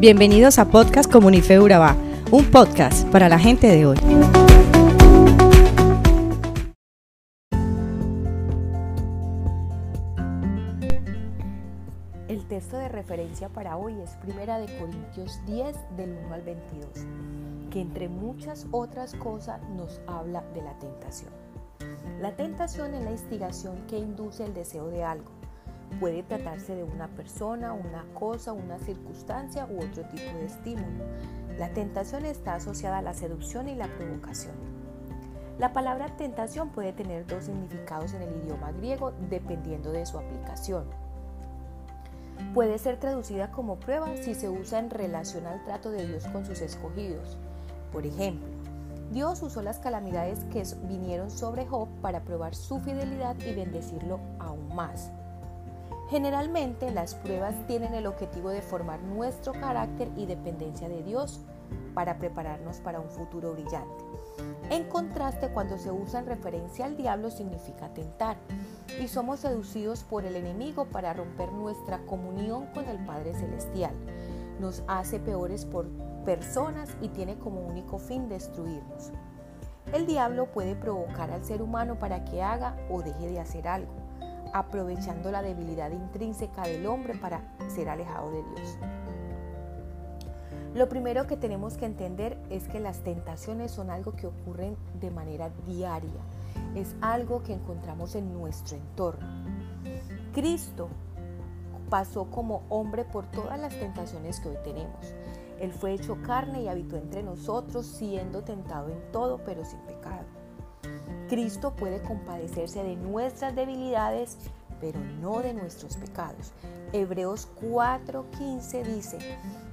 Bienvenidos a Podcast Comunife Urabá, un podcast para la gente de hoy. El texto de referencia para hoy es Primera de Corintios 10 del 1 al 22, que entre muchas otras cosas nos habla de la tentación. La tentación es la instigación que induce el deseo de algo Puede tratarse de una persona, una cosa, una circunstancia u otro tipo de estímulo. La tentación está asociada a la seducción y la provocación. La palabra tentación puede tener dos significados en el idioma griego dependiendo de su aplicación. Puede ser traducida como prueba si se usa en relación al trato de Dios con sus escogidos. Por ejemplo, Dios usó las calamidades que vinieron sobre Job para probar su fidelidad y bendecirlo aún más. Generalmente las pruebas tienen el objetivo de formar nuestro carácter y dependencia de Dios para prepararnos para un futuro brillante. En contraste, cuando se usa en referencia al diablo significa tentar y somos seducidos por el enemigo para romper nuestra comunión con el Padre Celestial. Nos hace peores por personas y tiene como único fin destruirnos. El diablo puede provocar al ser humano para que haga o deje de hacer algo aprovechando la debilidad intrínseca del hombre para ser alejado de Dios. Lo primero que tenemos que entender es que las tentaciones son algo que ocurren de manera diaria, es algo que encontramos en nuestro entorno. Cristo pasó como hombre por todas las tentaciones que hoy tenemos. Él fue hecho carne y habitó entre nosotros, siendo tentado en todo, pero sin pecado. Cristo puede compadecerse de nuestras debilidades, pero no de nuestros pecados. Hebreos 4:15 dice,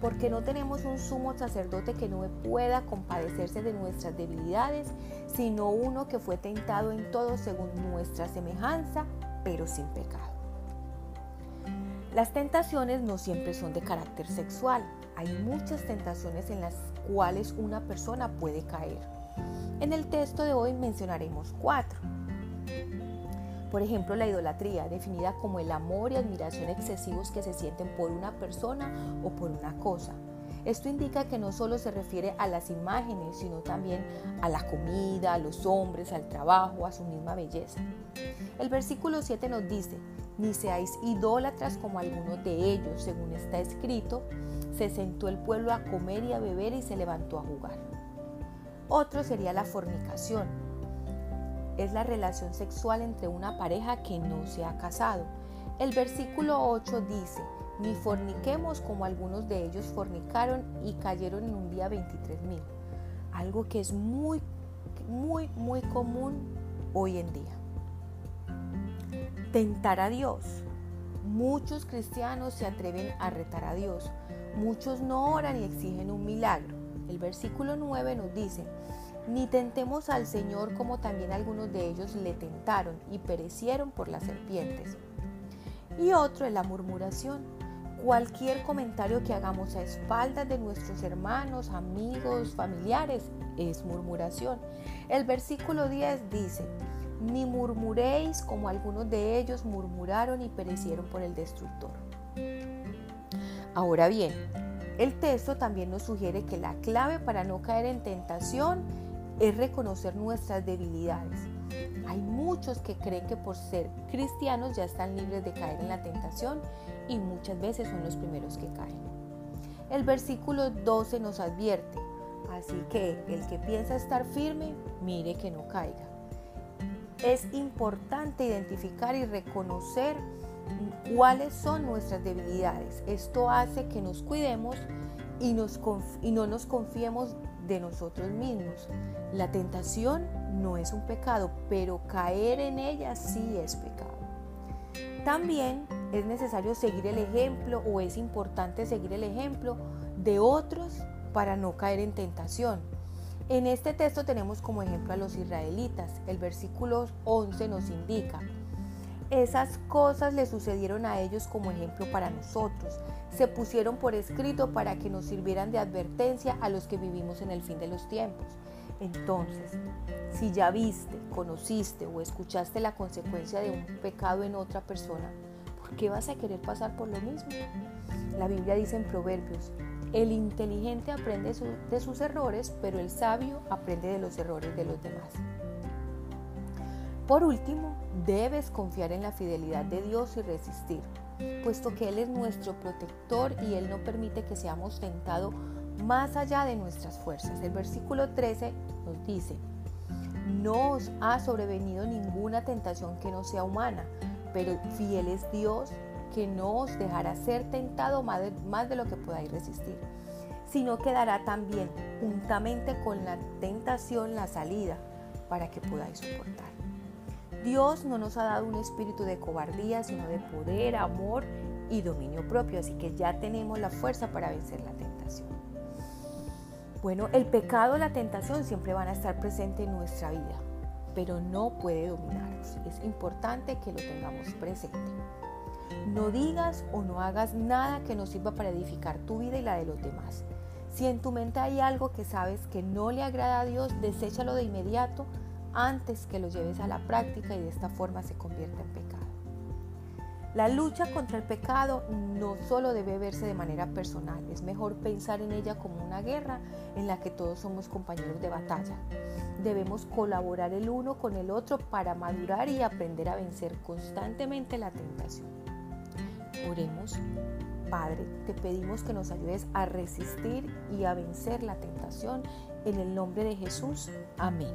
porque no tenemos un sumo sacerdote que no pueda compadecerse de nuestras debilidades, sino uno que fue tentado en todo según nuestra semejanza, pero sin pecado. Las tentaciones no siempre son de carácter sexual. Hay muchas tentaciones en las cuales una persona puede caer. En el texto de hoy mencionaremos cuatro. Por ejemplo, la idolatría, definida como el amor y admiración excesivos que se sienten por una persona o por una cosa. Esto indica que no solo se refiere a las imágenes, sino también a la comida, a los hombres, al trabajo, a su misma belleza. El versículo 7 nos dice, ni seáis idólatras como algunos de ellos, según está escrito, se sentó el pueblo a comer y a beber y se levantó a jugar. Otro sería la fornicación. Es la relación sexual entre una pareja que no se ha casado. El versículo 8 dice, ni forniquemos como algunos de ellos fornicaron y cayeron en un día 23 mil. Algo que es muy, muy, muy común hoy en día. Tentar a Dios. Muchos cristianos se atreven a retar a Dios. Muchos no oran y exigen un milagro. El versículo 9 nos dice, ni tentemos al Señor como también algunos de ellos le tentaron y perecieron por las serpientes. Y otro es la murmuración. Cualquier comentario que hagamos a espaldas de nuestros hermanos, amigos, familiares es murmuración. El versículo 10 dice, ni murmuréis como algunos de ellos murmuraron y perecieron por el destructor. Ahora bien, el texto también nos sugiere que la clave para no caer en tentación es reconocer nuestras debilidades. Hay muchos que creen que por ser cristianos ya están libres de caer en la tentación y muchas veces son los primeros que caen. El versículo 12 nos advierte, así que el que piensa estar firme, mire que no caiga. Es importante identificar y reconocer cuáles son nuestras debilidades. Esto hace que nos cuidemos y, no nos confiemos de nosotros mismos. La tentación no es un pecado, pero caer en ella sí es pecado. También es necesario seguir el ejemplo o es importante seguir el ejemplo de otros para no caer en tentación. En este texto tenemos como ejemplo a los israelitas. El versículo 11 nos indica, esas cosas le sucedieron a ellos como ejemplo para nosotros. Se pusieron por escrito para que nos sirvieran de advertencia a los que vivimos en el fin de los tiempos. Entonces, si ya viste, conociste o escuchaste la consecuencia de un pecado en otra persona, ¿por qué vas a querer pasar por lo mismo? La Biblia dice en Proverbios, el inteligente aprende de sus errores, pero el sabio aprende de los errores de los demás. Por último, debes confiar en la fidelidad de Dios y resistir, puesto que Él es nuestro protector y Él no permite que seamos tentados más allá de nuestras fuerzas. El versículo 13 nos dice, no os ha sobrevenido ninguna tentación que no sea humana, pero fiel es Dios que no os dejará ser tentado más de, lo que podáis resistir, sino que dará también juntamente con la tentación la salida para que podáis soportar. Dios no nos ha dado un espíritu de cobardía, sino de poder, amor y dominio propio, así que ya tenemos la fuerza para vencer la tentación. Bueno, el pecado, la tentación siempre van a estar presentes en nuestra vida, pero no puede dominarnos. Es importante que lo tengamos presente. No digas o no hagas nada que no sirva para edificar tu vida y la de los demás. Si en tu mente hay algo que sabes que no le agrada a Dios, deséchalo de inmediato antes que lo lleves a la práctica y de esta forma se convierta en pecado. La lucha contra el pecado no solo debe verse de manera personal, es mejor pensar en ella como una guerra en la que todos somos compañeros de batalla. Debemos colaborar el uno con el otro para madurar y aprender a vencer constantemente la tentación. Oremos. Padre, te pedimos que nos ayudes a resistir y a vencer la tentación. En el nombre de Jesús. Amén.